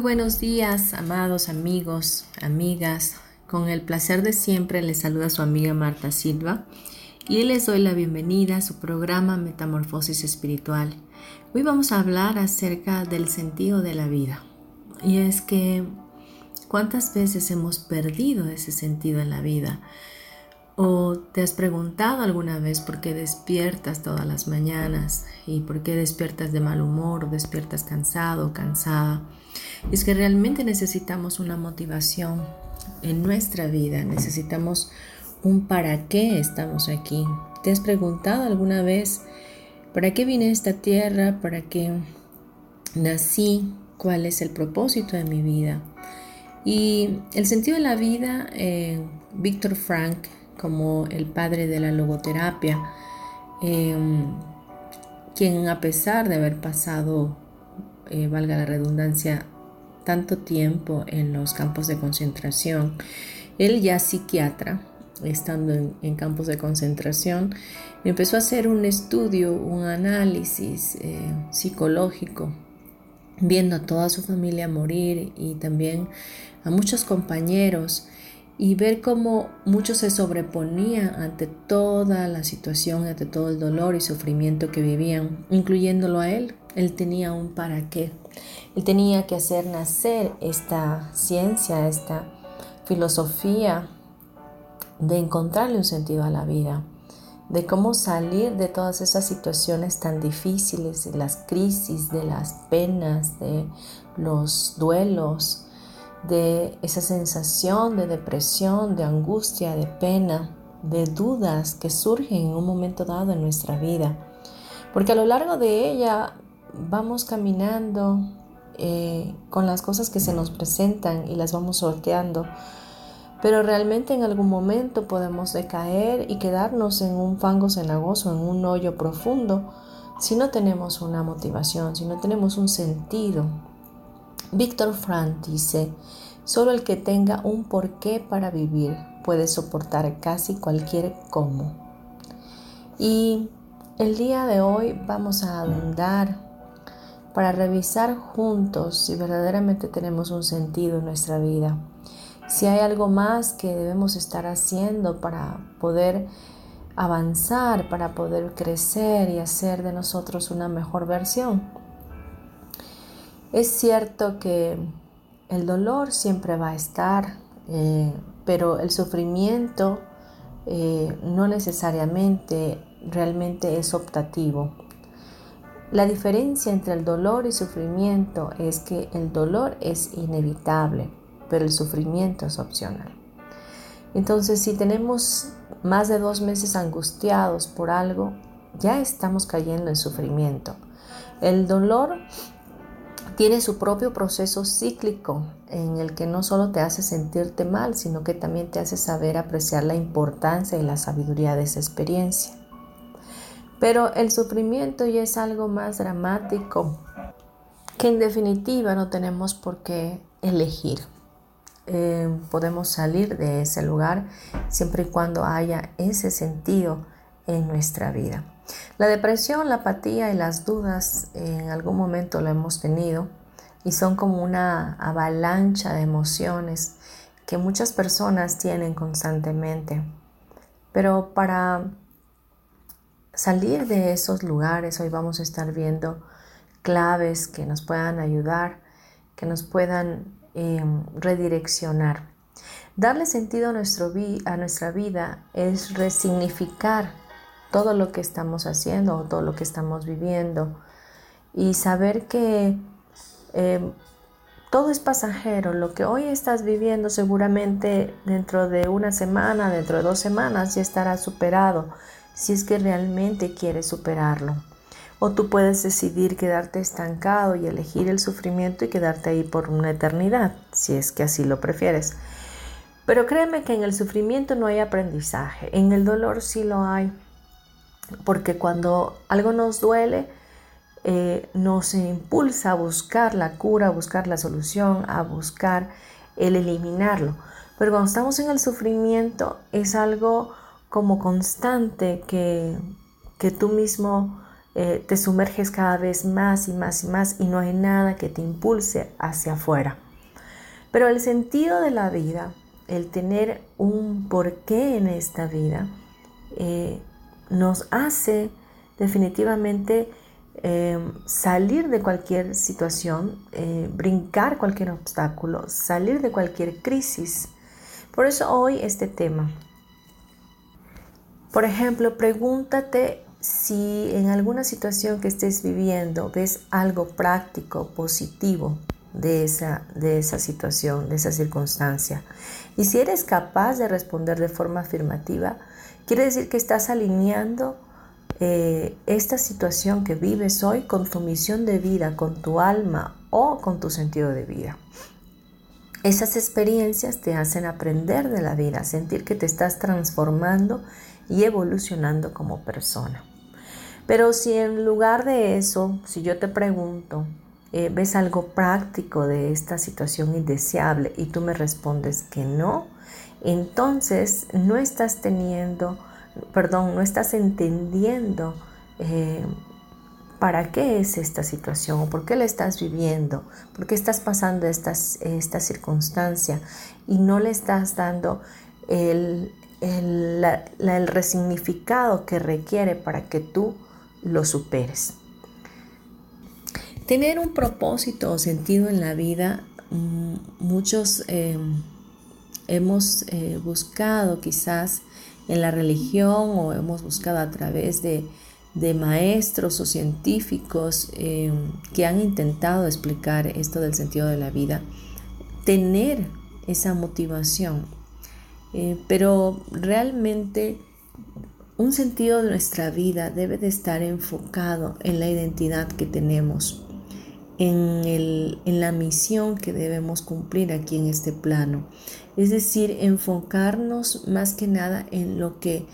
Buenos días, amados amigos, amigas. Con el placer de siempre les saluda su amiga Marta Silva y les doy la bienvenida a su programa Metamorfosis Espiritual. Hoy vamos a hablar acerca del sentido de la vida. Y es que, ¿cuántas veces hemos perdido ese sentido en la vida? ¿O te has preguntado alguna vez por qué despiertas todas las mañanas y por qué despiertas de mal humor o despiertas cansado o cansada? Es que realmente necesitamos una motivación en nuestra vida, necesitamos un para qué estamos aquí. ¿Te has preguntado alguna vez para qué vine a esta tierra? ¿Para qué nací? ¿Cuál es el propósito de mi vida? Y el sentido de la vida, eh, Víctor Frank como el padre de la logoterapia, em, quien a pesar de haber pasado, eh, valga la redundancia, tanto tiempo en los campos de concentración, él ya psiquiatra, estando en, campos de concentración, empezó a hacer un estudio, un análisis eh, psicológico, viendo a toda su familia morir y también a muchos compañeros y ver cómo muchos se sobreponían ante toda la situación, ante todo el dolor y sufrimiento que vivían, incluyéndolo a él. Él tenía un para qué. Él tenía que hacer nacer esta ciencia, esta filosofía de encontrarle un sentido a la vida, de cómo salir de todas esas situaciones tan difíciles, de las crisis, de las penas, de los duelos, de esa sensación de depresión, de angustia, de pena, de dudas que surgen en un momento dado en nuestra vida. Porque a lo largo de ella vamos caminando eh, con las cosas que se nos presentan y las vamos sorteando. Pero realmente en algún momento podemos decaer y quedarnos en un fango cenagoso, en un hoyo profundo, si no tenemos una motivación, si no tenemos un sentido Víctor Frank dice, solo el que tenga un porqué para vivir puede soportar casi cualquier cómo. Y el día de hoy vamos a andar para revisar juntos si verdaderamente tenemos un sentido en nuestra vida, si hay algo más que debemos estar haciendo para poder avanzar, para poder crecer y hacer de nosotros una mejor versión. Es cierto que el dolor siempre va a estar, eh, pero el sufrimiento eh, no necesariamente realmente es optativo. La diferencia entre el dolor y sufrimiento es que el dolor es inevitable, pero el sufrimiento es opcional. Entonces, si tenemos más de dos meses angustiados por algo, ya estamos cayendo en sufrimiento. El dolor tiene su propio proceso cíclico en el que no solo te hace sentirte mal, sino que también te hace saber apreciar la importancia y la sabiduría de esa experiencia. Pero el sufrimiento ya es algo más dramático que en definitiva no tenemos por qué elegir. Eh, podemos salir de ese lugar siempre y cuando haya ese sentido en nuestra vida. La depresión, la apatía y las dudas en algún momento lo hemos tenido y son como una avalancha de emociones que muchas personas tienen constantemente. Pero para salir de esos lugares hoy vamos a estar viendo claves que nos puedan ayudar, que nos puedan em, redireccionar. Darle sentido a, nuestro a nuestra vida es resignificar todo lo que estamos haciendo o todo lo que estamos viviendo y saber que em, todo es pasajero. Lo que hoy estás viviendo seguramente dentro de una semana, dentro de dos semanas ya estará superado si es que realmente quieres superarlo. O tú puedes decidir quedarte estancado y elegir el sufrimiento y quedarte ahí por una eternidad, si es que así lo prefieres. Pero créeme que en el sufrimiento no hay aprendizaje, en el dolor sí lo hay, porque cuando algo nos duele, eh, nos impulsa a buscar la cura, a buscar la solución, a buscar el eliminarlo. Pero cuando estamos en el sufrimiento es algo como constante que, que tú mismo eh, te sumerges cada vez más y más y más y no hay nada que te impulse hacia afuera. Pero el sentido de la vida, el tener un porqué en esta vida, eh, nos hace definitivamente Em, salir de cualquier situación, eh, brincar cualquier obstáculo, salir de cualquier crisis. Por eso hoy este tema. Por ejemplo, pregúntate si en alguna situación que estés viviendo ves algo práctico, positivo de esa, de esa situación, de esa circunstancia. Y si eres capaz de responder de forma afirmativa, quiere decir que estás alineando eh, esta situación que vives hoy con tu misión de vida, con tu alma o con tu sentido de vida. Esas experiencias te hacen aprender de la vida, sentir que te estás transformando y evolucionando como persona. Pero si en lugar de eso, si yo te pregunto, eh, ves algo práctico de esta situación indeseable y tú me respondes que no, entonces no estás teniendo perdón, no estás entendiendo eh, para qué es esta situación por qué la estás viviendo, por qué estás pasando esta, circunstancia y no le estás dando el, el, resignificado que requiere para que tú lo superes. Tener un propósito o sentido en la vida, mm, muchos eh, hemos eh, buscado quizás en la religión o hemos buscado a través de, maestros o científicos eh, que han intentado explicar esto del sentido de la vida, tener esa motivación. Eh, pero realmente un sentido de nuestra vida debe de estar enfocado en la identidad que tenemos, en, en la misión que debemos cumplir aquí en este plano es decir, enfocarnos más que nada en lo que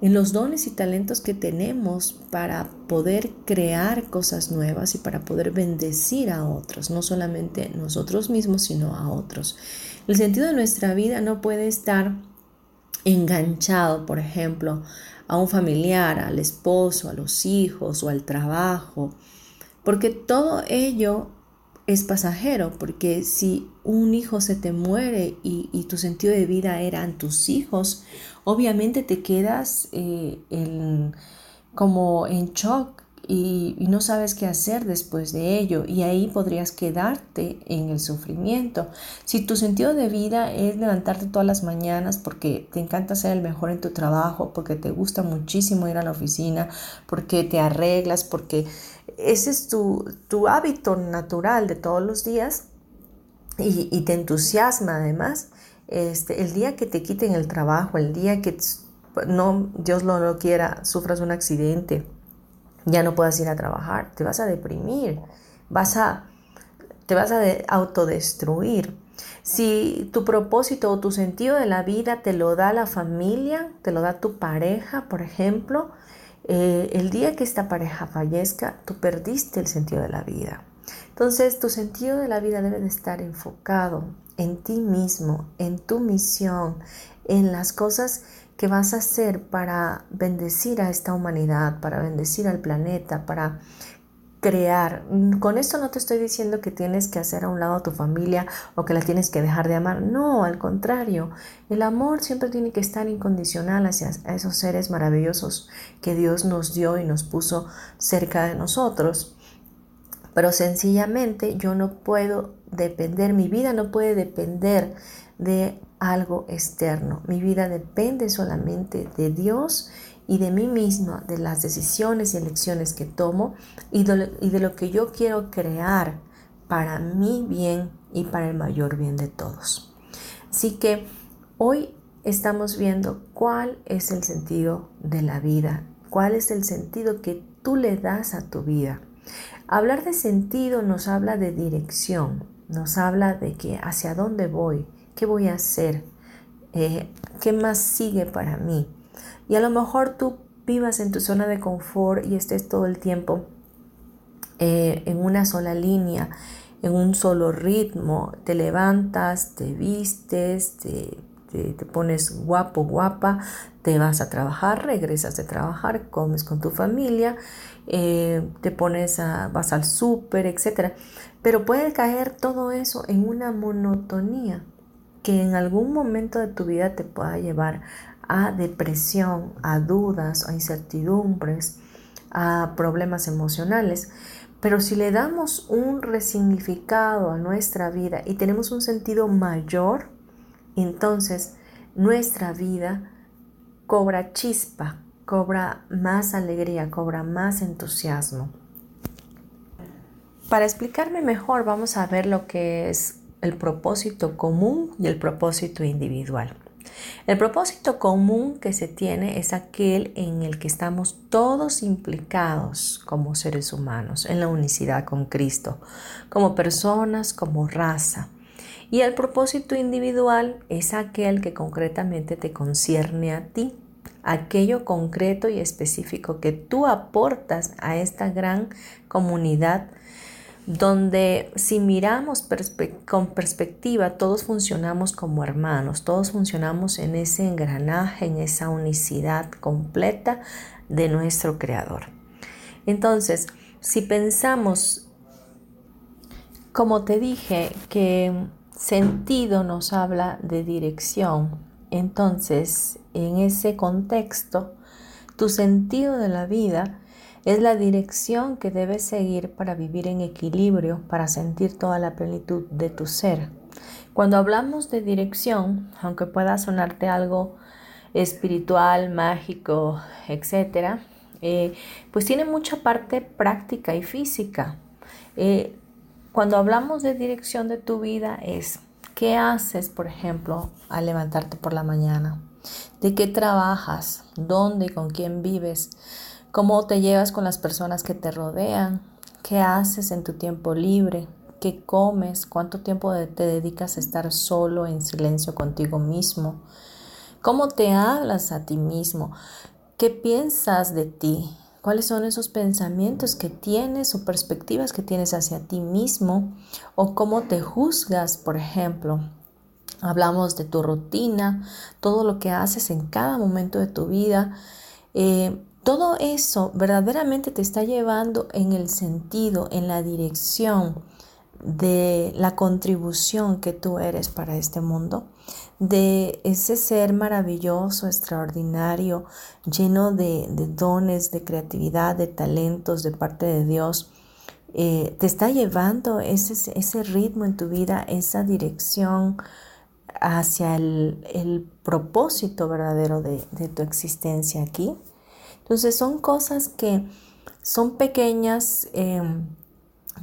en los dones y talentos que tenemos para poder crear cosas nuevas y para poder bendecir a otros, no solamente nosotros mismos, sino a otros. El sentido de nuestra vida no puede estar enganchado, por ejemplo, a un familiar, al esposo, a los hijos o al trabajo, porque todo ello es pasajero, porque si un hijo se te muere y, tu sentido de vida eran tus hijos, obviamente te quedas eh, como en shock y, no sabes qué hacer después de ello y ahí podrías quedarte en el sufrimiento. Si tu sentido de vida es levantarte todas las mañanas porque te encanta ser el mejor en tu trabajo, porque te gusta muchísimo ir a la oficina, porque te arreglas, porque ese es tu, hábito natural de todos los días y, te entusiasma además. Este, el día que te quiten el trabajo, el día que no, Dios lo no quiera, sufras un accidente, ya no puedas ir a trabajar, te vas a deprimir, vas a, te vas a autodestruir. Si tu propósito o tu sentido de la vida te lo da la familia, te lo da tu pareja, por ejemplo, eh, el día que esta pareja fallezca, tú perdiste el sentido de la vida. Entonces, tu sentido de la vida debe de estar enfocado en ti mismo, en tu misión, en las cosas que vas a hacer para bendecir a esta humanidad, para bendecir al planeta, para crear. Con esto no te estoy diciendo que tienes que hacer a un lado a tu familia o que la tienes que dejar de amar. No, al contrario. El amor siempre tiene que estar incondicional hacia esos seres maravillosos que Dios nos dio y nos puso cerca de nosotros. Pero sencillamente yo no puedo depender, mi vida no puede depender de algo externo. Mi vida depende solamente de Dios y de mí misma, de las decisiones y elecciones que tomo y de, lo que yo quiero crear para mi bien y para el mayor bien de todos. Así que hoy estamos viendo cuál es el sentido de la vida, cuál es el sentido que tú le das a tu vida. Hablar de sentido nos habla de dirección, nos habla de que hacia dónde voy, qué voy a hacer, eh, qué más sigue para mí. Y a lo mejor tú vivas en tu zona de confort y estés todo el tiempo eh, en una sola línea, en un solo ritmo, te levantas, te vistes, te, pones guapo, guapa, te vas a trabajar, regresas de trabajar, comes con tu familia, eh, te pones a, vas al súper, etc. Pero puede caer todo eso en una monotonía que en algún momento de tu vida te pueda llevar a depresión, a dudas, a incertidumbres, a problemas emocionales. Pero si le damos un resignificado a nuestra vida y tenemos un sentido mayor, entonces nuestra vida cobra chispa, cobra más alegría, cobra más entusiasmo. Para explicarme mejor, vamos a ver lo que es el propósito común y el propósito individual. El propósito común que se tiene es aquel en el que estamos todos implicados como seres humanos, en la unicidad con Cristo, como personas, como raza. Y el propósito individual es aquel que concretamente te concierne a ti, aquello concreto y específico que tú aportas a esta gran comunidad donde si miramos con perspectiva, todos funcionamos como hermanos, todos funcionamos en ese engranaje, en esa unicidad completa de nuestro Creador. Entonces, si pensamos, como te dije, que sentido nos habla de dirección, entonces en ese contexto, tu sentido de la vida es la dirección que debes seguir para vivir en equilibrio, para sentir toda la plenitud de tu ser. Cuando hablamos de dirección, aunque pueda sonarte algo espiritual, mágico, etc., eh, pues tiene mucha parte práctica y física. Eh, cuando hablamos de dirección de tu vida es qué haces, por ejemplo, al levantarte por la mañana, de qué trabajas, dónde y con quién vives, cómo te llevas con las personas que te rodean, qué haces en tu tiempo libre, qué comes, cuánto tiempo te dedicas a estar solo en silencio contigo mismo, cómo te hablas a ti mismo, qué piensas de ti, cuáles son esos pensamientos que tienes o perspectivas que tienes hacia ti mismo o cómo te juzgas, por ejemplo. Hablamos de tu rutina, todo lo que haces en cada momento de tu vida. Eh, todo eso verdaderamente te está llevando en el sentido, en la dirección de la contribución que tú eres para este mundo, de ese ser maravilloso, extraordinario, lleno de, dones, de creatividad, de talentos de parte de Dios. Eh, te está llevando ese, ese, ritmo en tu vida, esa dirección hacia el, propósito verdadero de tu existencia aquí. Entonces son cosas que son pequeñas, em,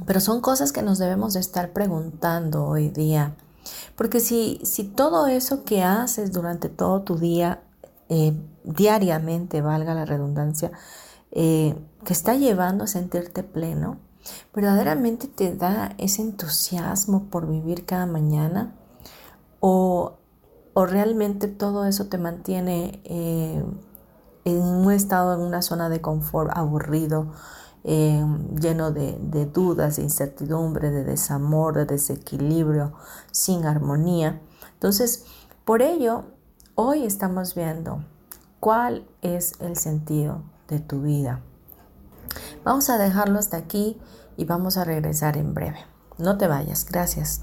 pero son cosas que nos debemos de estar preguntando hoy día. Porque si, si todo eso que haces durante todo tu día, eh, diariamente, valga la redundancia, eh, te está llevando a sentirte pleno, verdaderamente te da ese entusiasmo por vivir cada mañana o, realmente todo eso te mantiene eh, en un estado, en una zona de confort aburrido, eh, lleno de, de, dudas, de incertidumbre, de desamor, de desequilibrio, sin armonía. Entonces, por ello, hoy estamos viendo cuál es el sentido de tu vida. Vamos a dejarlo hasta aquí y vamos a regresar en breve. No te vayas, gracias.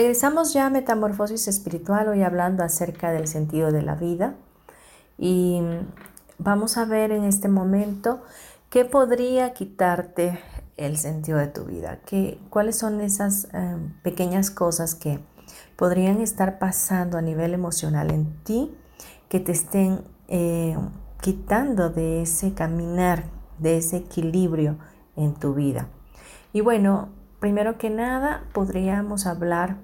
Regresamos ya a Metamorfosis Espiritual, hoy hablando acerca del sentido de la vida. Y vamos a ver en este momento qué podría quitarte el sentido de tu vida, ¿Qué, cuáles son esas eh, pequeñas cosas que podrían estar pasando a nivel emocional en ti que te estén eh, quitando de ese caminar, de ese equilibrio en tu vida. Y bueno, Primero que nada, podríamos hablar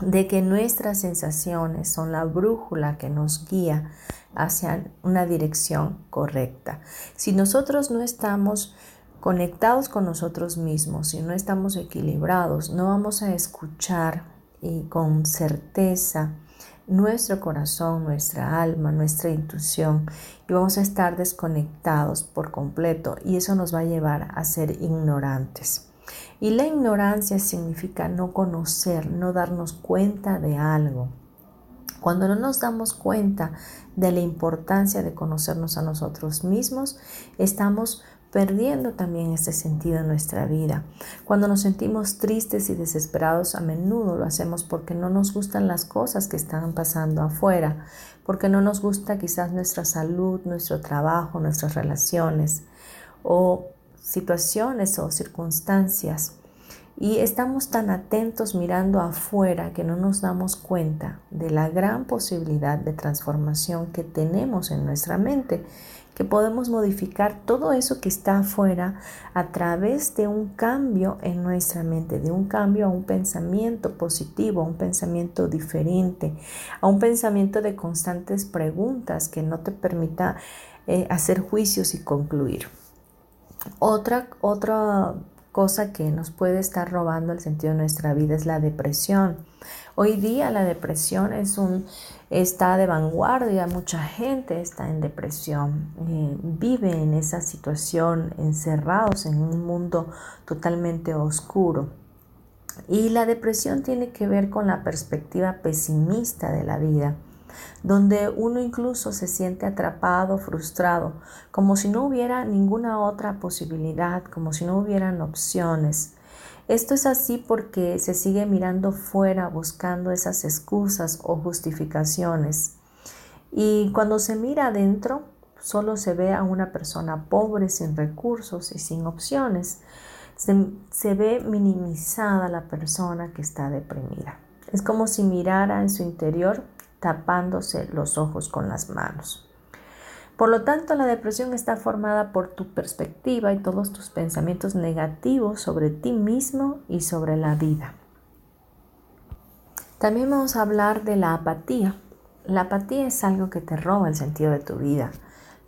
de que nuestras sensaciones son la brújula que nos guía hacia una dirección correcta. Si nosotros no estamos conectados con nosotros mismos, si no estamos equilibrados, no vamos a escuchar y con certeza nuestro corazón, nuestra alma, nuestra intuición y vamos a estar desconectados por completo y eso nos va a llevar a ser ignorantes. Y la ignorancia significa no conocer, no darnos cuenta de algo. Cuando no nos damos cuenta de la importancia de conocernos a nosotros mismos, estamos perdiendo también ese sentido en nuestra vida. Cuando nos sentimos tristes y desesperados, a menudo lo hacemos porque no nos gustan las cosas que están pasando afuera, porque no nos gusta quizás nuestra salud, nuestro trabajo, nuestras relaciones, o situaciones o circunstancias y estamos tan atentos mirando afuera que no nos damos cuenta de la gran posibilidad de transformación que tenemos en nuestra mente, que podemos modificar todo eso que está afuera a través de un cambio en nuestra mente, de un cambio a un pensamiento positivo, a un pensamiento diferente, a un pensamiento de constantes preguntas que no te permita eh, hacer juicios y concluir. Otra, otra cosa que nos puede estar robando el sentido de nuestra vida es la depresión. Hoy día la depresión es un, está de vanguardia, mucha gente está en depresión, eh, vive en esa situación encerrados en un mundo totalmente oscuro. Y la depresión tiene que ver con la perspectiva pesimista de la vida donde uno incluso se siente atrapado, frustrado, como si no hubiera ninguna otra posibilidad, como si no hubieran opciones. Esto es así porque se sigue mirando fuera buscando esas excusas o justificaciones. Y cuando se mira adentro, solo se ve a una persona pobre, sin recursos y sin opciones. Se, se, ve minimizada la persona que está deprimida. Es como si mirara en su interior tapándose los ojos con las manos. Por lo tanto, la depresión está formada por tu perspectiva y todos tus pensamientos negativos sobre ti mismo y sobre la vida. También vamos a hablar de la apatía. La apatía es algo que te roba el sentido de tu vida.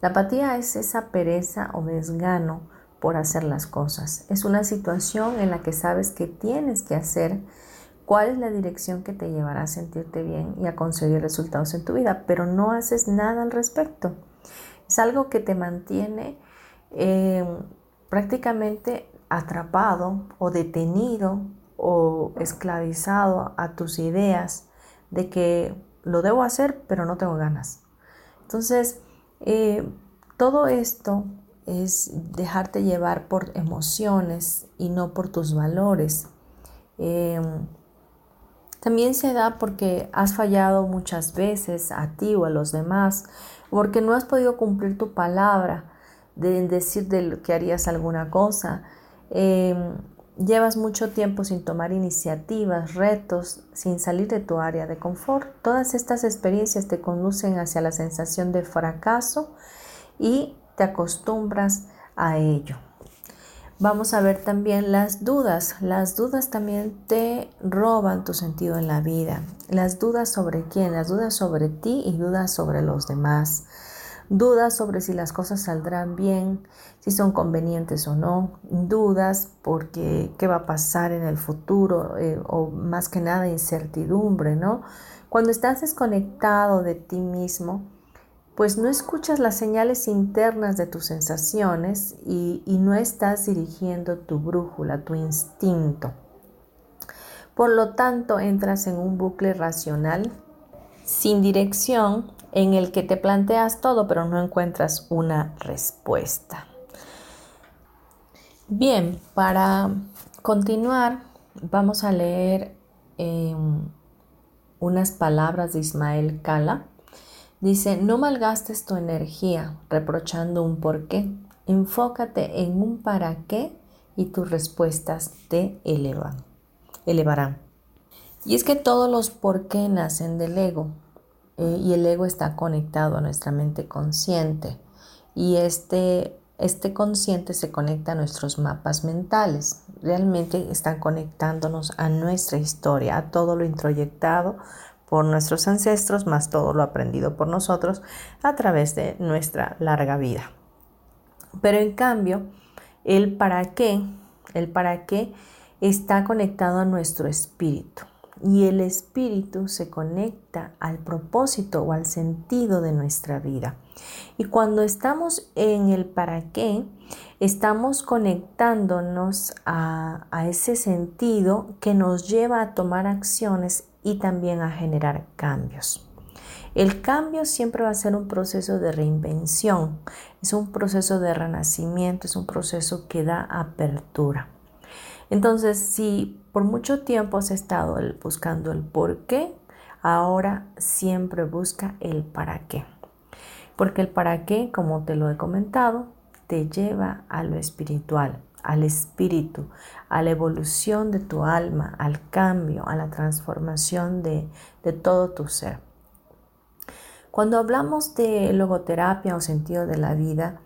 La apatía es esa pereza o desgano por hacer las cosas. Es una situación en la que sabes que tienes que hacer cuál es la dirección que te llevará a sentirte bien y a conseguir resultados en tu vida, pero no haces nada al respecto. Es algo que te mantiene eh, prácticamente atrapado o detenido o esclavizado a tus ideas de que lo debo hacer, pero no tengo ganas. Entonces, eh, todo esto es dejarte llevar por emociones y no por tus valores. Em, también se da porque has fallado muchas veces a ti o a los demás, porque no has podido cumplir tu palabra de decir de que harías alguna cosa. Em, llevas mucho tiempo sin tomar iniciativas, retos, sin salir de tu área de confort. Todas estas experiencias te conducen hacia la sensación de fracaso y te acostumbras a ello. Vamos a ver también las dudas. Las dudas también te roban tu sentido en la vida. Las dudas sobre quién, las dudas sobre ti y dudas sobre los demás. Dudas sobre si las cosas saldrán bien, si son convenientes o no. Dudas porque qué va a pasar en el futuro eh, o más que nada incertidumbre, ¿no? Cuando estás desconectado de ti mismo, pues no escuchas las señales internas de tus sensaciones y, no estás dirigiendo tu brújula, tu instinto. Por lo tanto, entras en un bucle racional sin dirección en el que te planteas todo pero no encuentras una respuesta. Bien, para continuar vamos a leer em, unas palabras de Ismael Cala Dice, no malgastes tu energía reprochando un por qué. Enfócate en un para qué y tus respuestas te elevan, elevarán. Y es que todos los por qué nacen del ego eh, y el ego está conectado a nuestra mente consciente y este, este consciente se conecta a nuestros mapas mentales. Realmente están conectándonos a nuestra historia, a todo lo introyectado por nuestros ancestros, más todo lo aprendido por nosotros a través de nuestra larga vida. Pero en cambio, el para qué, el para qué está conectado a nuestro espíritu. Y el espíritu se conecta al propósito o al sentido de nuestra vida. Y cuando estamos en el para qué, estamos conectándonos a, a ese sentido que nos lleva a tomar acciones y también a generar cambios. El cambio siempre va a ser un proceso de reinvención, es un proceso de renacimiento, es un proceso que da apertura. Entonces, si por mucho tiempo has estado buscando el por qué, ahora siempre busca el para qué. Porque el para qué, como te lo he comentado, te lleva a lo espiritual, al espíritu, a la evolución de tu alma, al cambio, a la transformación de, todo tu ser. Cuando hablamos de logoterapia o sentido de la vida,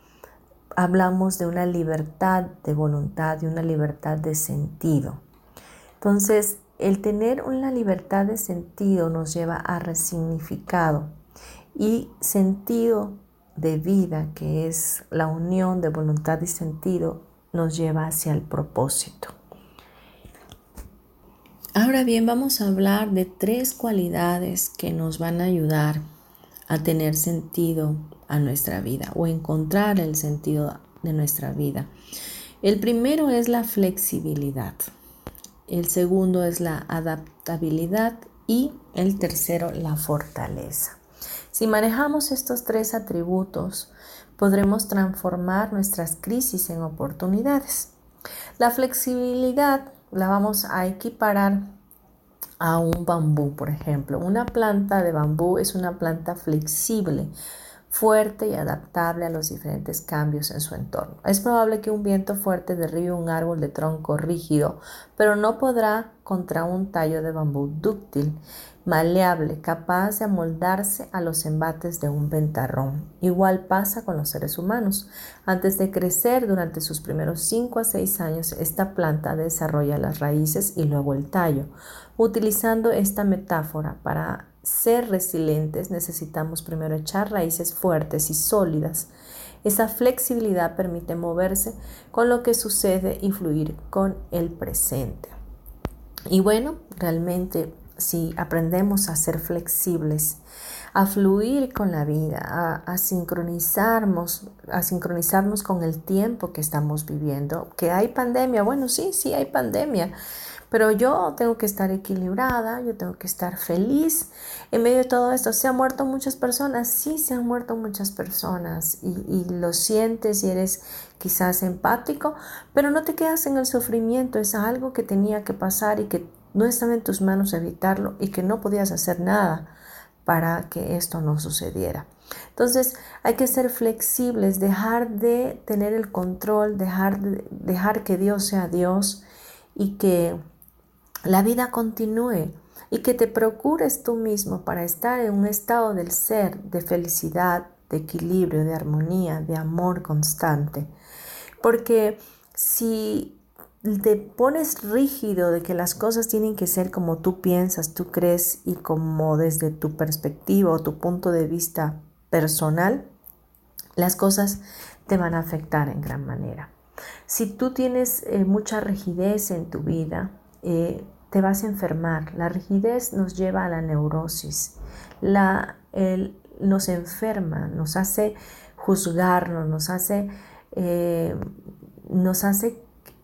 hablamos de una libertad de voluntad, de una libertad de sentido. Entonces, el tener una libertad de sentido nos lleva a resignificado y sentido de vida, que es la unión de voluntad y sentido, nos lleva hacia el propósito. Ahora bien, vamos a hablar de tres cualidades que nos van a ayudar a tener sentido a nuestra vida o encontrar el sentido de nuestra vida. El primero es la flexibilidad, el segundo es la adaptabilidad y el tercero la fortaleza. Si manejamos estos tres atributos, podremos transformar nuestras crisis en oportunidades. La flexibilidad la vamos a equiparar a un bambú, por ejemplo. Una planta de bambú es una planta flexible. fuerte y adaptable a los diferentes cambios en su entorno. Es probable que un viento fuerte derribe un árbol de tronco rígido, pero no podrá contra un tallo de bambú dúctil, maleable, capaz de amoldarse a los embates de un ventarrón. Igual pasa con los seres humanos. Antes de crecer durante sus primeros 5 a 6 años, esta planta desarrolla las raíces y luego el tallo. Utilizando esta metáfora para ser resilientes necesitamos primero echar raíces fuertes y sólidas. Esa flexibilidad permite moverse con lo que sucede y fluir con el presente. Y bueno, realmente si aprendemos a ser flexibles, a fluir con la vida, a, sincronizarnos, a sincronizarnos con el tiempo que estamos viviendo, que hay pandemia, bueno, sí, sí hay pandemia, pero yo tengo que estar equilibrada, yo tengo que estar feliz. En medio de todo esto, ¿se han muerto muchas personas? Sí, se han muerto muchas personas y lo sientes y eres quizás empático, pero no te quedas en el sufrimiento, es algo que tenía que pasar y que no estaba en tus manos evitarlo y que no podías hacer nada para que esto no sucediera. Entonces hay que ser flexibles, dejar de tener el control, dejar, de, dejar que Dios sea Dios y que la vida continúe y que te procures tú mismo para estar en un estado del ser, de felicidad, de equilibrio, de armonía, de amor constante. Porque si te pones rígido de que las cosas tienen que ser como tú piensas, tú crees y como desde tu perspectiva o tu punto de vista personal, las cosas te van a afectar en gran manera. Si tú tienes eh, mucha rigidez en tu vida, eh, te vas a enfermar. La rigidez nos lleva a la neurosis. La, nos enferma, nos hace juzgarnos, nos hace, eh, nos hace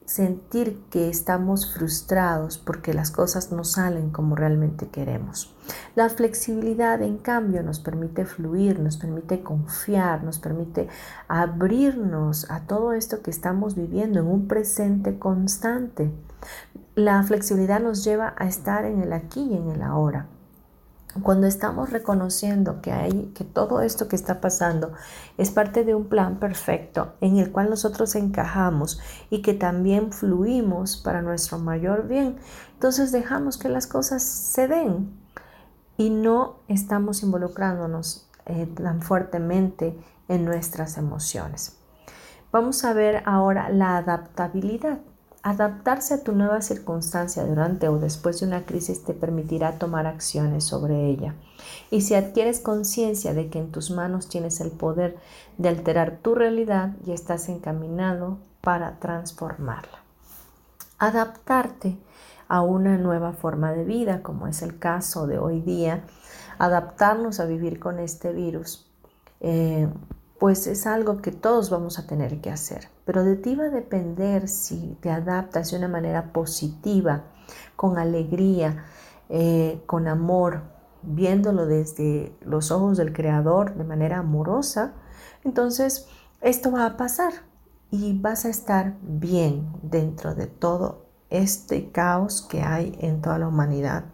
sentir que estamos frustrados porque las cosas no salen como realmente queremos. La flexibilidad, en cambio, nos permite fluir, nos permite confiar, nos permite abrirnos a todo esto que estamos viviendo en un presente constante. La flexibilidad nos lleva a estar en el aquí y en el ahora. Cuando estamos reconociendo que hay que todo esto que está pasando es parte de un plan perfecto en el cual nosotros encajamos y que también fluimos para nuestro mayor bien, entonces dejamos que las cosas se den y no estamos involucrándonos eh, tan fuertemente en nuestras emociones. Vamos a ver ahora la adaptabilidad. Adaptarse a tu nueva circunstancia durante o después de una crisis te permitirá tomar acciones sobre ella. Y si adquieres conciencia de que en tus manos tienes el poder de alterar tu realidad, y estás encaminado para transformarla. Adaptarte a una nueva forma de vida, como es el caso de hoy día, adaptarnos a vivir con este virus, eh, pues es algo que todos vamos a tener que hacer. Pero de ti va a depender si te adaptas de una manera positiva, con alegría, eh, con amor, viéndolo desde los ojos del Creador de manera amorosa. Entonces, esto va a pasar y vas a estar bien dentro de todo este caos que hay en toda la humanidad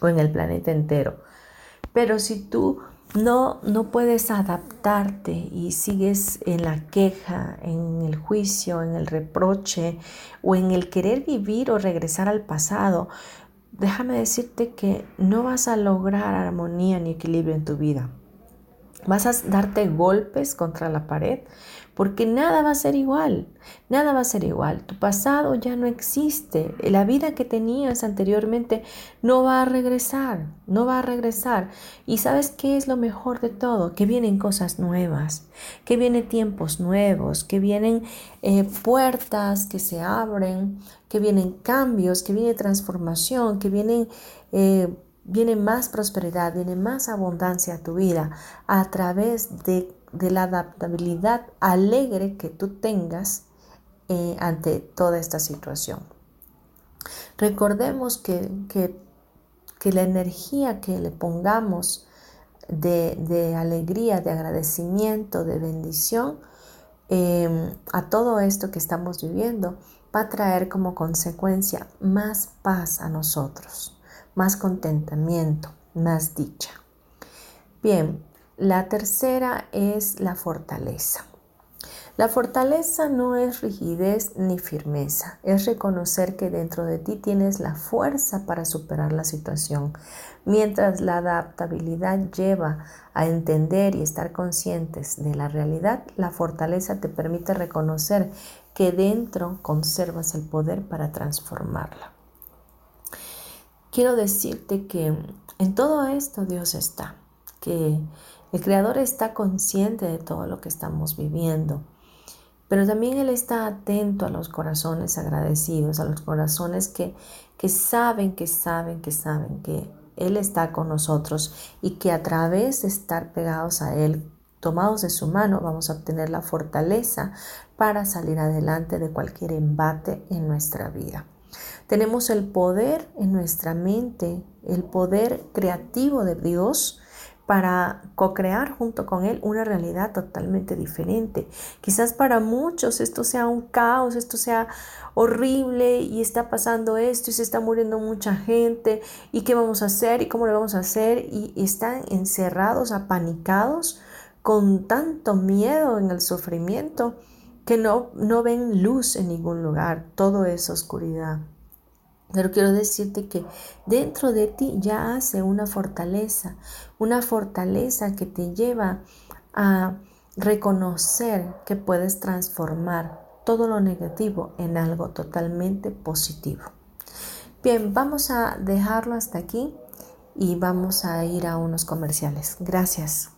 o en el planeta entero. Pero si tú no, no puedes adaptarte y sigues en la queja, en el juicio, en el reproche o en el querer vivir o regresar al pasado, déjame decirte que no vas a lograr armonía ni equilibrio en tu vida. Vas a darte golpes contra la pared porque nada va a ser igual, nada va a ser igual. Tu pasado ya no existe, la vida que tenías anteriormente no va a regresar, no va a regresar. Y sabes qué es lo mejor de todo, que vienen cosas nuevas, que vienen tiempos nuevos, que vienen eh, puertas que se abren, que vienen cambios, que viene transformación, que vienen... Eh, viene más prosperidad, viene más abundancia a tu vida a través de de la adaptabilidad alegre que tú tengas eh, ante toda esta situación. Recordemos que, la energía que le pongamos de, alegría, de agradecimiento, de bendición em, a todo esto que estamos viviendo va a traer como consecuencia más paz a nosotros, más contentamiento, más dicha. Bien, La tercera es la fortaleza. La fortaleza no es rigidez ni firmeza, es reconocer que dentro de ti tienes la fuerza para superar la situación, mientras la adaptabilidad lleva a entender y estar conscientes de la realidad, la fortaleza te permite reconocer que dentro conservas el poder para transformarla. Quiero decirte que en todo esto Dios está, que el Creador está consciente de todo lo que estamos viviendo pero también Él está atento a los corazones agradecidos, a los corazones que, que saben, que saben, que saben que Él está con nosotros y que a través de estar pegados a Él, tomados de su mano, vamos a obtener la fortaleza para salir adelante de cualquier embate en nuestra vida. Tenemos el poder en nuestra mente, el poder creativo de Dios para co-crear junto con Él una realidad totalmente diferente. Quizás para muchos esto sea un caos, esto sea horrible y está pasando esto y se está muriendo mucha gente y qué vamos a hacer y cómo lo vamos a hacer y están encerrados, apanicados con tanto miedo en el sufrimiento que no, no ven luz en ningún lugar, todo es oscuridad. Pero quiero decirte que dentro de ti ya hace una fortaleza, una fortaleza que te lleva a reconocer que puedes transformar todo lo negativo en algo totalmente positivo. Bien, vamos a dejarlo hasta aquí y vamos a ir a unos comerciales. Gracias.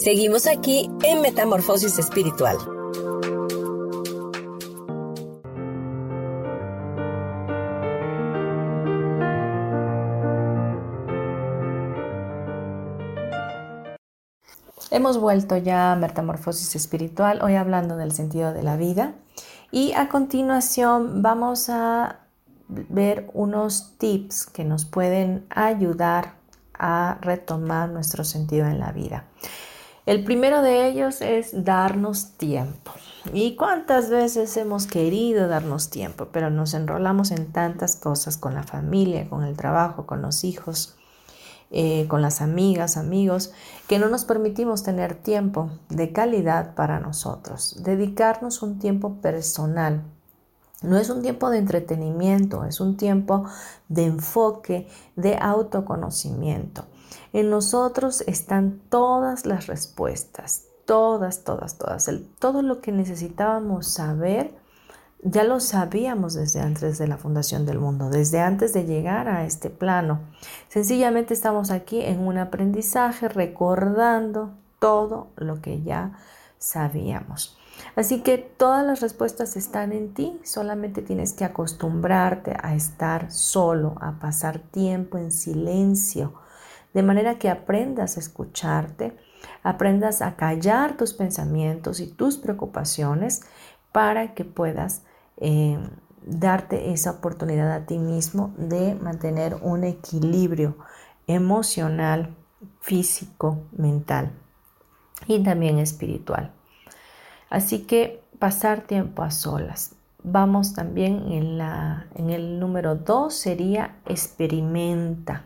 Seguimos aquí en Metamorfosis Espiritual. Hemos vuelto ya a Metamorfosis Espiritual, hoy hablando del sentido de la vida. Y a continuación vamos a ver unos tips que nos pueden ayudar a retomar nuestro sentido en la vida. El primero de ellos es darnos tiempo. ¿Y cuántas veces hemos querido darnos tiempo, pero nos enrolamos en tantas cosas con la familia, con el trabajo, con los hijos, eh, con las amigas, amigos, que no nos permitimos tener tiempo de calidad para nosotros, dedicarnos un tiempo personal. No es un tiempo de entretenimiento, es un tiempo de enfoque, de autoconocimiento. En nosotros están todas las respuestas, todas, todas, todas. todo lo que necesitábamos saber, ya lo sabíamos desde antes de la fundación del mundo, desde antes de llegar a este plano. Sencillamente estamos aquí en un aprendizaje recordando todo lo que ya sabíamos. Así que todas las respuestas están en ti, solamente tienes que acostumbrarte a estar solo, a pasar tiempo en silencio, de manera que aprendas a escucharte, aprendas a callar tus pensamientos y tus preocupaciones para que puedas eh, darte esa oportunidad a ti mismo de mantener un equilibrio emocional, físico, mental y también espiritual. Así que pasar tiempo a solas. Vamos también en, la, en el número 2 sería experimenta.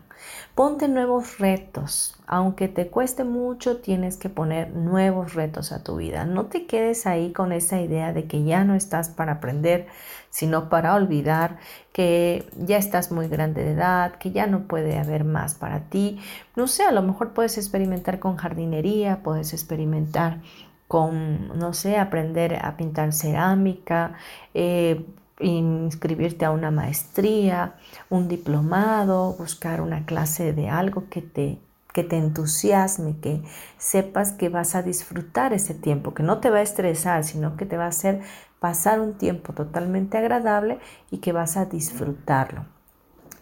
Ponte nuevos retos. Aunque te cueste mucho, tienes que poner nuevos retos a tu vida. No te quedes ahí con esa idea de que ya no estás para aprender, sino para olvidar que ya estás muy grande de edad, que ya no puede haber más para ti. No sé, a lo mejor puedes experimentar con jardinería, puedes experimentar con, no sé, aprender a pintar cerámica, eh, inscribirte a una maestría, un diplomado, buscar una clase de algo que te, que te entusiasme, que sepas que vas a disfrutar ese tiempo, que no te va a estresar, sino que te va a hacer pasar un tiempo totalmente agradable y que vas a disfrutarlo.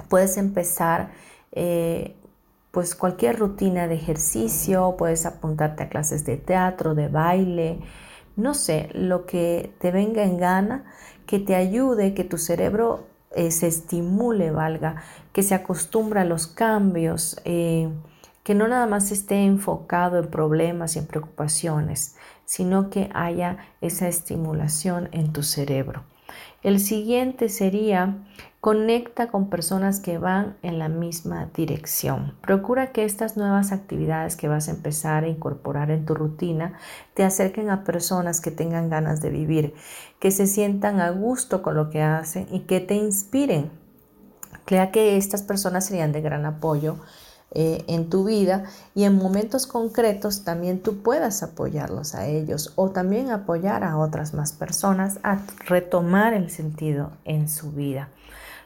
Puedes empezar eh, pues cualquier rutina de ejercicio, puedes apuntarte a clases de teatro, de baile, no sé, lo que te venga en gana, que te ayude, que tu cerebro eh, se estimule, valga, que se acostumbre a los cambios, eh, que no nada más esté enfocado en problemas y en preocupaciones, sino que haya esa estimulación en tu cerebro. El siguiente sería Conecta con personas que van en la misma dirección. Procura que estas nuevas actividades que vas a empezar a incorporar en tu rutina te acerquen a personas que tengan ganas de vivir, que se sientan a gusto con lo que hacen y que te inspiren. Crea que estas personas serían de gran apoyo eh, en tu vida y en momentos concretos también tú puedas apoyarlos a ellos o también apoyar a otras más personas a retomar el sentido en su vida.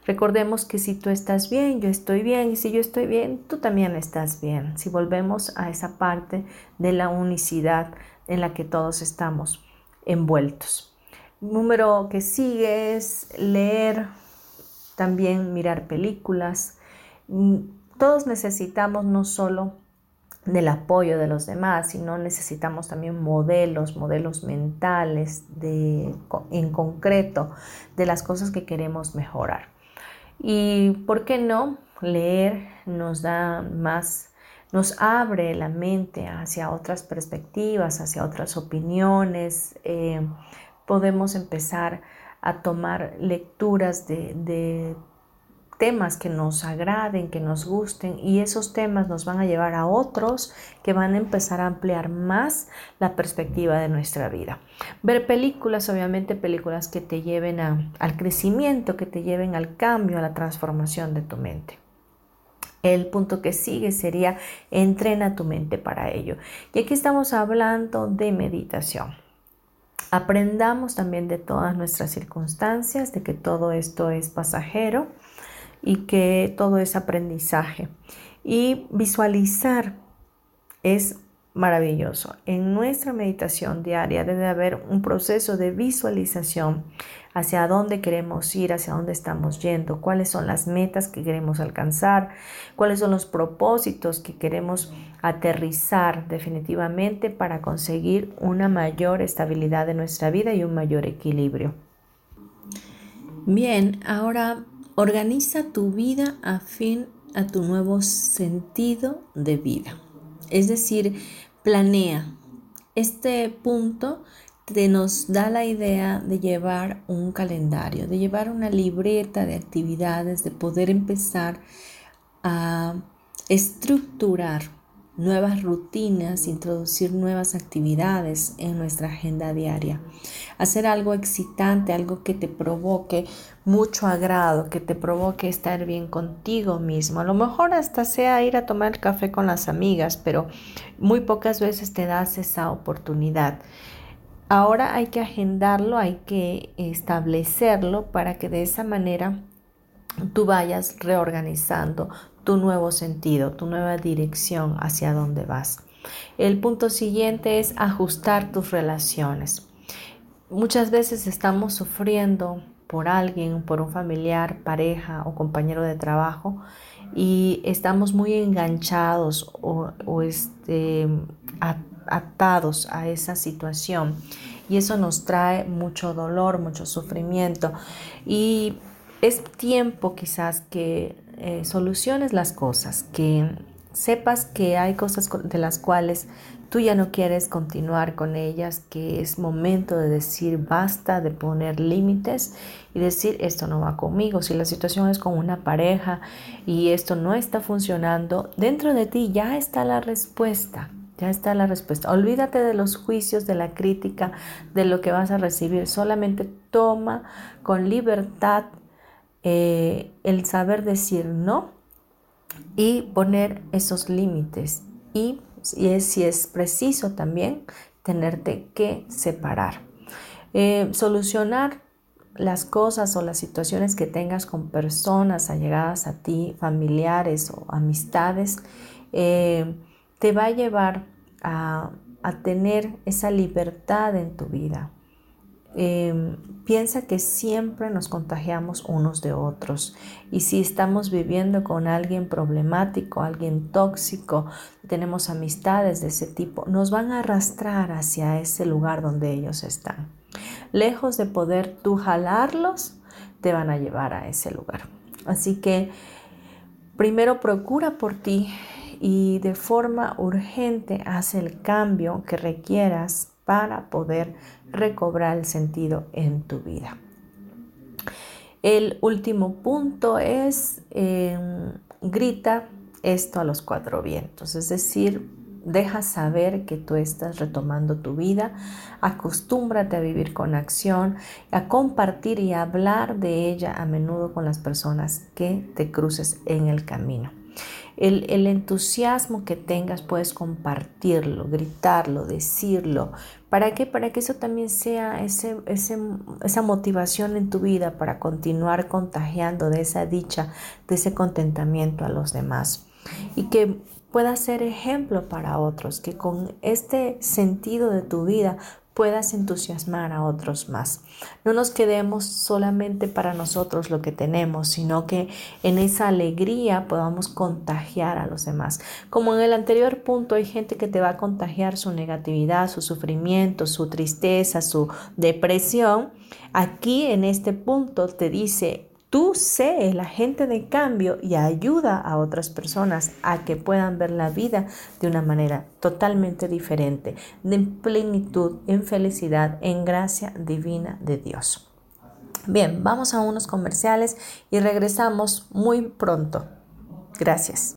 Recordemos que si tú estás bien, yo estoy bien, y si yo estoy bien, tú también estás bien. Si volvemos a esa parte de la unicidad en la que todos estamos envueltos. Número que sigue es leer, también mirar películas. Mm, todos necesitamos no solo del apoyo de los demás, sino necesitamos también modelos, modelos mentales de, en concreto de las cosas que queremos mejorar. Y por qué no, leer nos da más, nos abre la mente hacia otras perspectivas, hacia otras opiniones. Eh, podemos empezar a tomar lecturas de, de temas que nos agraden, que nos gusten y esos temas nos van a llevar a otros que van a empezar a ampliar más la perspectiva de nuestra vida. Ver películas, obviamente películas que te lleven al crecimiento, que te lleven al cambio, a la transformación de tu mente. El punto que sigue sería entrena tu mente para ello. Y aquí estamos hablando de meditación. Aprendamos también de todas nuestras circunstancias, de que todo esto es pasajero y que todo es aprendizaje. Y visualizar es maravilloso. En nuestra meditación diaria debe haber un proceso de visualización hacia dónde queremos ir, hacia dónde estamos yendo, cuáles son las metas que queremos alcanzar, cuáles son los propósitos que queremos aterrizar definitivamente para conseguir una mayor estabilidad de nuestra vida y un mayor equilibrio. Bien, ahora Organiza tu vida afín a tu nuevo sentido de vida. Es decir, planea. Este punto te nos da la idea de llevar un calendario, de llevar una libreta de actividades, de poder empezar a estructurar nuevas rutinas, introducir nuevas actividades en nuestra agenda diaria. Hacer algo excitante, algo que te provoque mucho agrado, que te provoque estar bien contigo mismo. A lo mejor hasta sea ir a tomar café con las amigas, pero muy pocas veces te das esa oportunidad. Ahora hay que agendarlo, hay que establecerlo para que de esa manera tú vayas reorganizando tu nuevo sentido, tu nueva dirección hacia dónde vas. El punto siguiente es ajustar tus relaciones. Muchas veces estamos sufriendo por alguien, por un familiar, pareja o compañero de trabajo y estamos muy enganchados o, este, atados a esa situación. Y eso nos trae mucho dolor, mucho sufrimiento. Y es tiempo quizás que eh, soluciones las cosas, que sepas que hay cosas de las cuales tú ya no quieres continuar con ellas, que es momento de decir basta, de poner límites y decir esto no va conmigo. Si la situación es con una pareja y esto no está funcionando, dentro de ti ya está la respuesta. Ya está la respuesta. Olvídate de los juicios, de la crítica, de lo que vas a recibir. Solamente toma con libertad eh, el saber decir no y poner esos límites. Y y es, si es preciso también tenerte que separar. Eh, solucionar las cosas o las situaciones que tengas con personas allegadas a ti, familiares o amistades, eh, te va a llevar a, a tener esa libertad en tu vida, Em, piensa que siempre nos contagiamos unos de otros y si estamos viviendo con alguien problemático, alguien tóxico, tenemos amistades de ese tipo, nos van a arrastrar hacia ese lugar donde ellos están. Lejos de poder tú jalarlos, te van a llevar a ese lugar. Así que primero procura por ti y de forma urgente haz el cambio que requieras para poder recobrar el sentido en tu vida. El último punto es em, grita esto a los cuatro vientos, es decir, deja saber que tú estás retomando tu vida, acostúmbrate a vivir con acción, a compartir y hablar de ella a menudo con las personas que te cruces en el camino. El, entusiasmo que tengas puedes compartirlo, gritarlo, decirlo. ¿Para qué? Para que eso también sea ese, esa motivación en tu vida para continuar contagiando de esa dicha, de ese contentamiento a los demás. Y que pueda ser ejemplo para otros, que con este sentido de tu vida puedas entusiasmar a otros más. No nos quedemos solamente para nosotros lo que tenemos, sino que en esa alegría podamos contagiar a los demás. Como en el anterior punto hay gente que te va a contagiar su negatividad, su sufrimiento, su tristeza, su depresión. Aquí en este punto te dice, Tú sé el agente de cambio y ayuda a otras personas a que puedan ver la vida de una manera totalmente diferente, de plenitud, en felicidad, en gracia divina de Dios. Bien, vamos a unos comerciales y regresamos muy pronto. Gracias.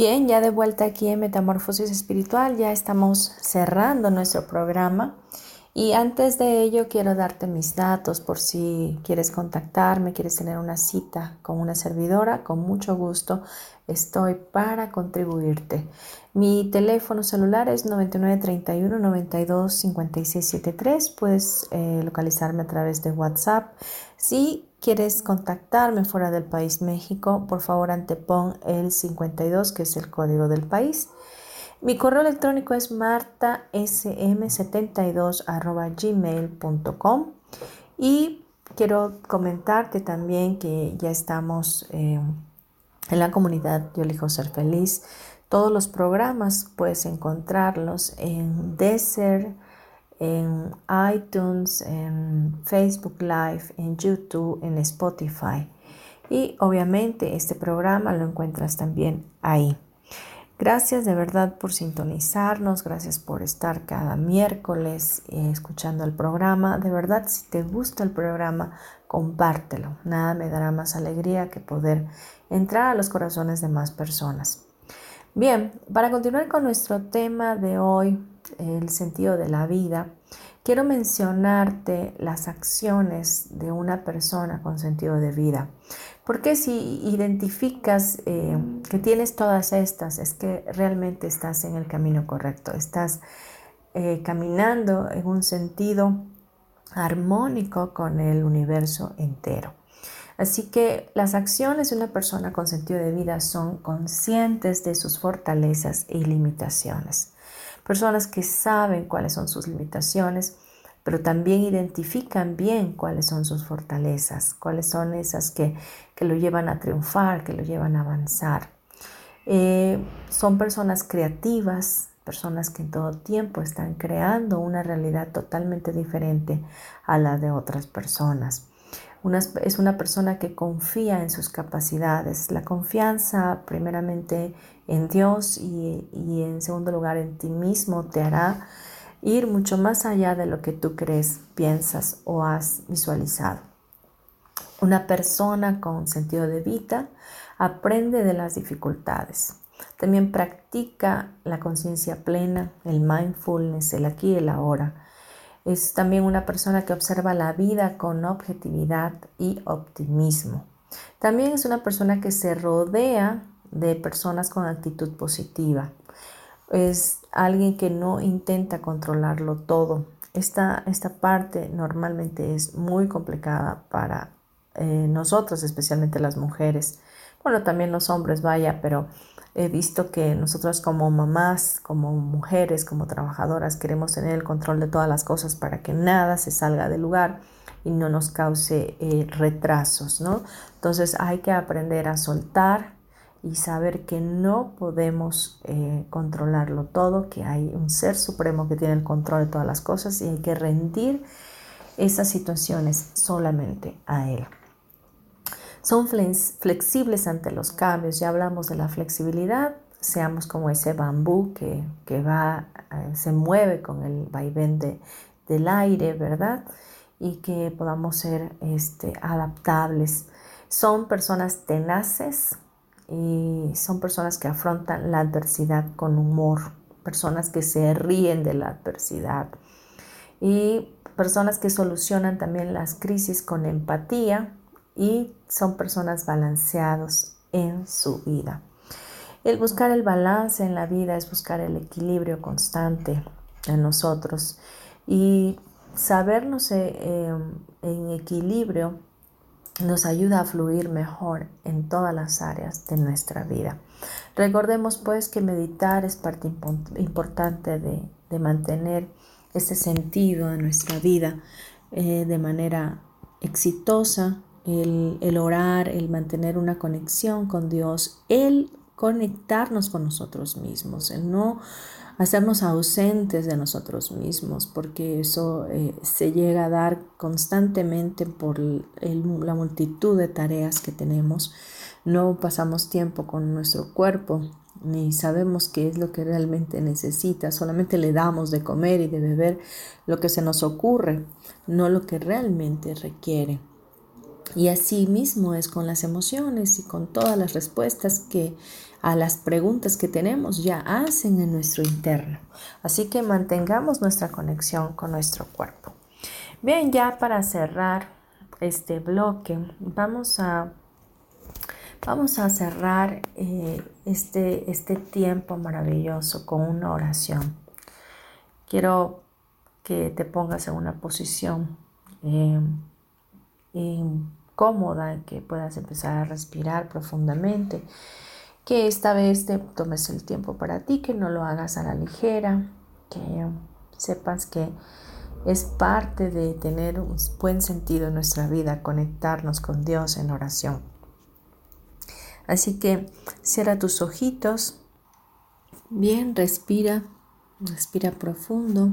Bien, ya de vuelta aquí en Metamorfosis Espiritual, ya estamos cerrando nuestro programa y antes de ello quiero darte mis datos por si quieres contactarme, quieres tener una cita con una servidora, con mucho gusto estoy para contribuirte. Mi teléfono celular es 9931 92 5673. Puedes eh, localizarme a través de WhatsApp. Si quieres contactarme fuera del país México, por favor antepon el 52, que es el código del país. Mi correo electrónico es martasm72 gmail.com y quiero comentarte también que ya estamos eh, en la comunidad Yo elijo ser feliz. Todos los programas puedes encontrarlos en Desert, en iTunes, en Facebook Live, en YouTube, en Spotify. Y obviamente este programa lo encuentras también ahí. Gracias de verdad por sintonizarnos, gracias por estar cada miércoles eh, escuchando el programa. De verdad, si te gusta el programa, compártelo. Nada me dará más alegría que poder entrar a los corazones de más personas. Bien, para continuar con nuestro tema de hoy, el sentido de la vida, quiero mencionarte las acciones de una persona con sentido de vida. Porque si identificas eh, que tienes todas estas, es que realmente estás en el camino correcto, estás eh, caminando en un sentido armónico con el universo entero. Así que las acciones de una persona con sentido de vida son conscientes de sus fortalezas y limitaciones. Personas que saben cuáles son sus limitaciones, pero también identifican bien cuáles son sus fortalezas, cuáles son esas que, lo llevan a triunfar, que lo llevan a avanzar. Eh, son personas creativas, personas que en todo tiempo están creando una realidad totalmente diferente a la de otras personas. Es una persona que confía en sus capacidades. La confianza primeramente en Dios y, y en segundo lugar en ti mismo te hará ir mucho más allá de lo que tú crees, piensas o has visualizado. Una persona con sentido de vida aprende de las dificultades. También practica la conciencia plena, el mindfulness, el aquí y el ahora. Es también una persona que observa la vida con objetividad y optimismo. También es una persona que se rodea de personas con actitud positiva es alguien que no intenta controlarlo todo. Esta, esta parte normalmente es muy complicada para eh, nosotros, especialmente las mujeres. Bueno, también los hombres, vaya, pero he visto que nosotros como mamás, como mujeres, como trabajadoras, queremos tener el control de todas las cosas para que nada se salga del lugar y no nos cause eh, retrasos, ¿no? Entonces hay que aprender a soltar, y saber que no podemos eh, controlarlo todo, que hay un ser supremo que tiene el control de todas las cosas y hay que rendir esas situaciones solamente a Él. Son flexibles ante los cambios, ya hablamos de la flexibilidad, seamos como ese bambú que, va, eh, se mueve con el vaivén del aire, ¿verdad? Y que podamos ser este, adaptables. Son personas tenaces, y son personas que afrontan la adversidad con humor, personas que se ríen de la adversidad y personas que solucionan también las crisis con empatía y son personas balanceados en su vida. El buscar el balance en la vida es buscar el equilibrio constante en nosotros y sabernos eh, en equilibrio nos ayuda a fluir mejor en todas las áreas de nuestra vida. Recordemos pues que meditar es parte importante de, mantener ese sentido de nuestra vida eh, de manera exitosa, el, orar, el mantener una conexión con Dios, el conectarnos con nosotros mismos, el no hacernos ausentes de nosotros mismos, porque eso eh, se llega a dar constantemente por la multitud de tareas que tenemos. No pasamos tiempo con nuestro cuerpo, ni sabemos qué es lo que realmente necesita, solamente le damos de comer y de beber lo que se nos ocurre, no lo que realmente requiere. Y así mismo es con las emociones y con todas las respuestas que a las preguntas que tenemos ya hacen en nuestro interno. Así que mantengamos nuestra conexión con nuestro cuerpo. Bien, ya para cerrar este bloque, vamos a, vamos a cerrar eh, este, este tiempo maravilloso con una oración. Quiero que te pongas en una posición eh, cómoda, que puedas empezar a respirar profundamente que esta vez te tomes el tiempo para ti, que no lo hagas a la ligera, que sepas que es parte de tener un buen sentido en nuestra vida, conectarnos con Dios en oración. Así que cierra tus ojitos, bien, respira, respira profundo.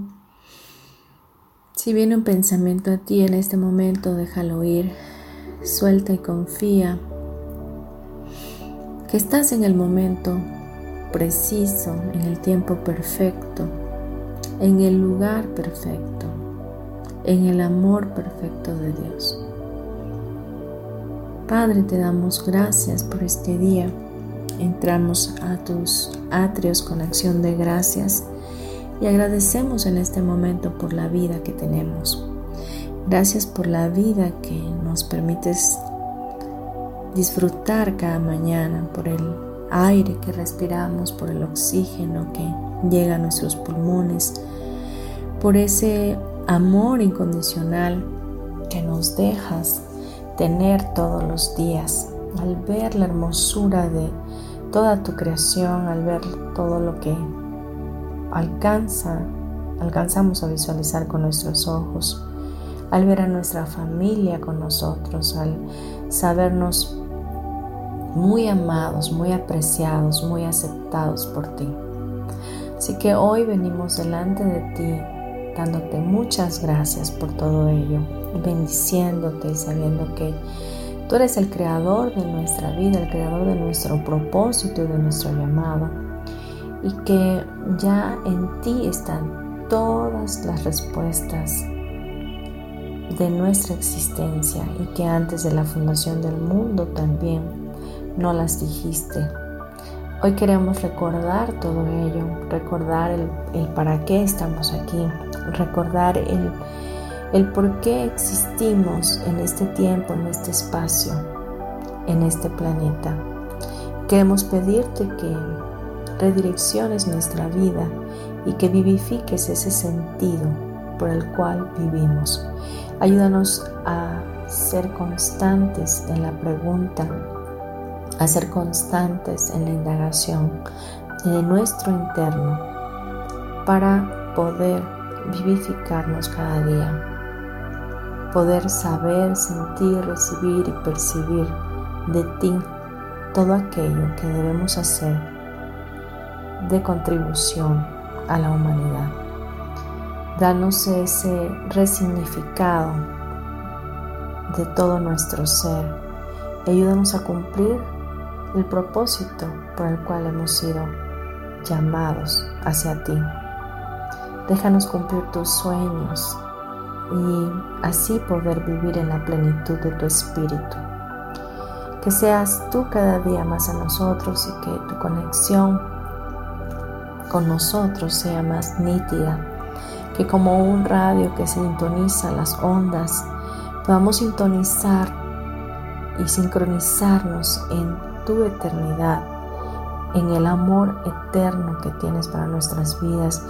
Si viene un pensamiento a ti en este momento, déjalo ir, suelta y confía que estás en el momento preciso, en el tiempo perfecto, en el lugar perfecto, en el amor perfecto de Dios. Padre, te damos gracias por este día. Entramos a tus atrios con acción de gracias y agradecemos en este momento por la vida que tenemos. Gracias por la vida que nos permites disfrutar cada mañana por el aire que respiramos, por el oxígeno que llega a nuestros pulmones, por ese amor incondicional que nos dejas tener todos los días, al ver la hermosura de toda tu creación, al ver todo lo que alcanza, alcanzamos a visualizar con nuestros ojos, al ver a nuestra familia con nosotros, al sabernos muy amados, muy apreciados, muy aceptados por ti. Así que hoy venimos delante de ti dándote muchas gracias por todo ello, bendiciéndote y sabiendo que tú eres el creador de nuestra vida, el creador de nuestro propósito y de nuestro llamado, y que ya en ti están todas las respuestas de nuestra existencia y que antes de la fundación del mundo también no las dijiste. Hoy queremos recordar todo ello, recordar el, para qué estamos aquí, recordar el, el por qué existimos en este tiempo, en este espacio, en este planeta. Queremos pedirte que redirecciones nuestra vida y que vivifiques ese sentido por el cual vivimos. Ayúdanos a ser constantes en la pregunta a ser constantes en la indagación de nuestro interno para poder vivificarnos cada día, poder saber, sentir, recibir y percibir de ti todo aquello que debemos hacer de contribución a la humanidad. Danos ese resignificado de todo nuestro ser. Ayúdanos a cumplir el propósito por el cual hemos sido llamados hacia ti. Déjanos cumplir tus sueños y así poder vivir en la plenitud de tu espíritu. Que seas tú cada día más a nosotros y que tu conexión con nosotros sea más nítida. Que como un radio que sintoniza las ondas, podamos sintonizar y sincronizarnos en tu eternidad, en el amor eterno que tienes para nuestras vidas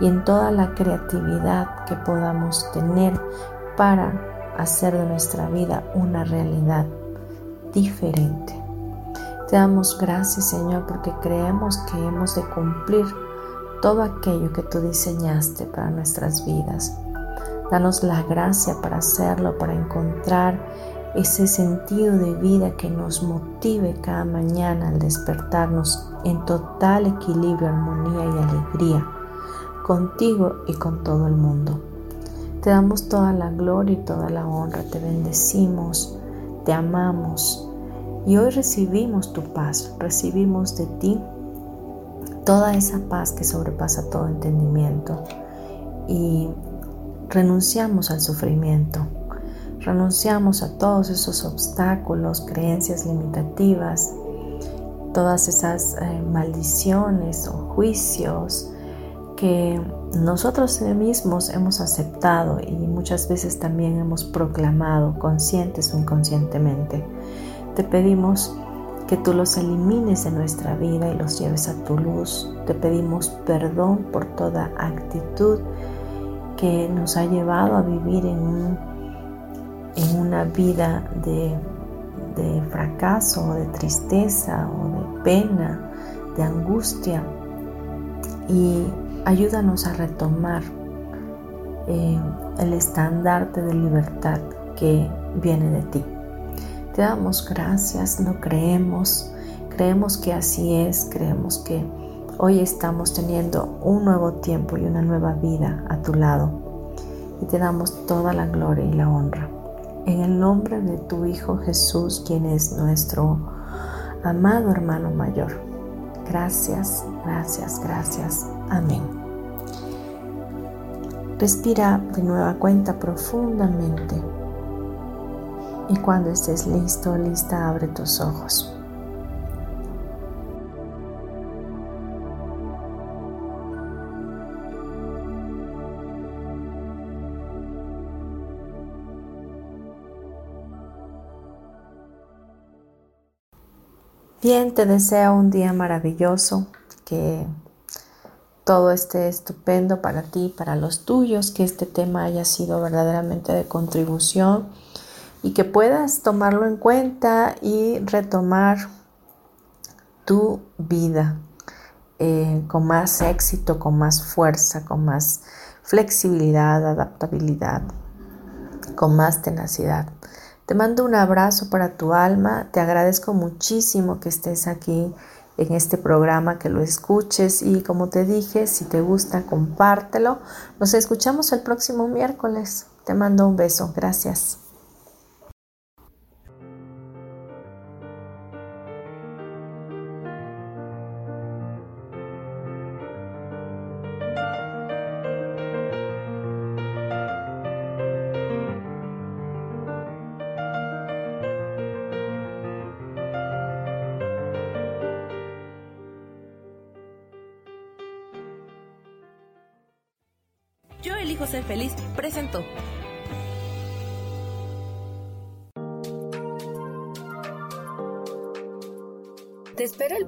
y en toda la creatividad que podamos tener para hacer de nuestra vida una realidad diferente. Te damos gracias Señor porque creemos que hemos de cumplir todo aquello que tú diseñaste para nuestras vidas. Danos la gracia para hacerlo, para encontrar ese sentido de vida que nos motive cada mañana al despertarnos en total equilibrio, armonía y alegría, contigo y con todo el mundo. Te damos toda la gloria y toda la honra, te bendecimos, te amamos y hoy recibimos tu paz, recibimos de ti toda esa paz que sobrepasa todo entendimiento y renunciamos al sufrimiento, renunciamos a todos esos obstáculos, creencias limitativas, todas esas eh, maldiciones o juicios que nosotros mismos hemos aceptado y muchas veces también hemos proclamado conscientes o inconscientemente. Te pedimos que tú los elimines de nuestra vida y los lleves a tu luz. Te pedimos perdón por toda actitud que nos ha llevado a vivir en, una vida de, de fracaso, de tristeza o de pena, de angustia. Y ayúdanos a retomar eh, el estandarte de libertad que viene de ti. Te damos gracias, lo creemos, creemos que así es, creemos que hoy estamos teniendo un nuevo tiempo y una nueva vida a tu lado y te damos toda la gloria y la honra. En el nombre de tu Hijo Jesús, quien es nuestro amado hermano mayor. Gracias, gracias, gracias. Amén. Respira de nueva cuenta profundamente y cuando estés listo, lista, abre tus ojos. Bien, te deseo un día maravilloso, que todo esté estupendo para ti, para los tuyos, que este tema haya sido verdaderamente de contribución y que puedas tomarlo en cuenta y retomar tu vida eh, con más éxito, con más fuerza, con más flexibilidad, adaptabilidad, con más tenacidad. Te mando un abrazo para tu alma, te agradezco muchísimo que estés aquí en este programa, que lo escuches y como te dije, si te gusta, compártelo. Nos escuchamos el próximo miércoles. Te mando un beso. Gracias.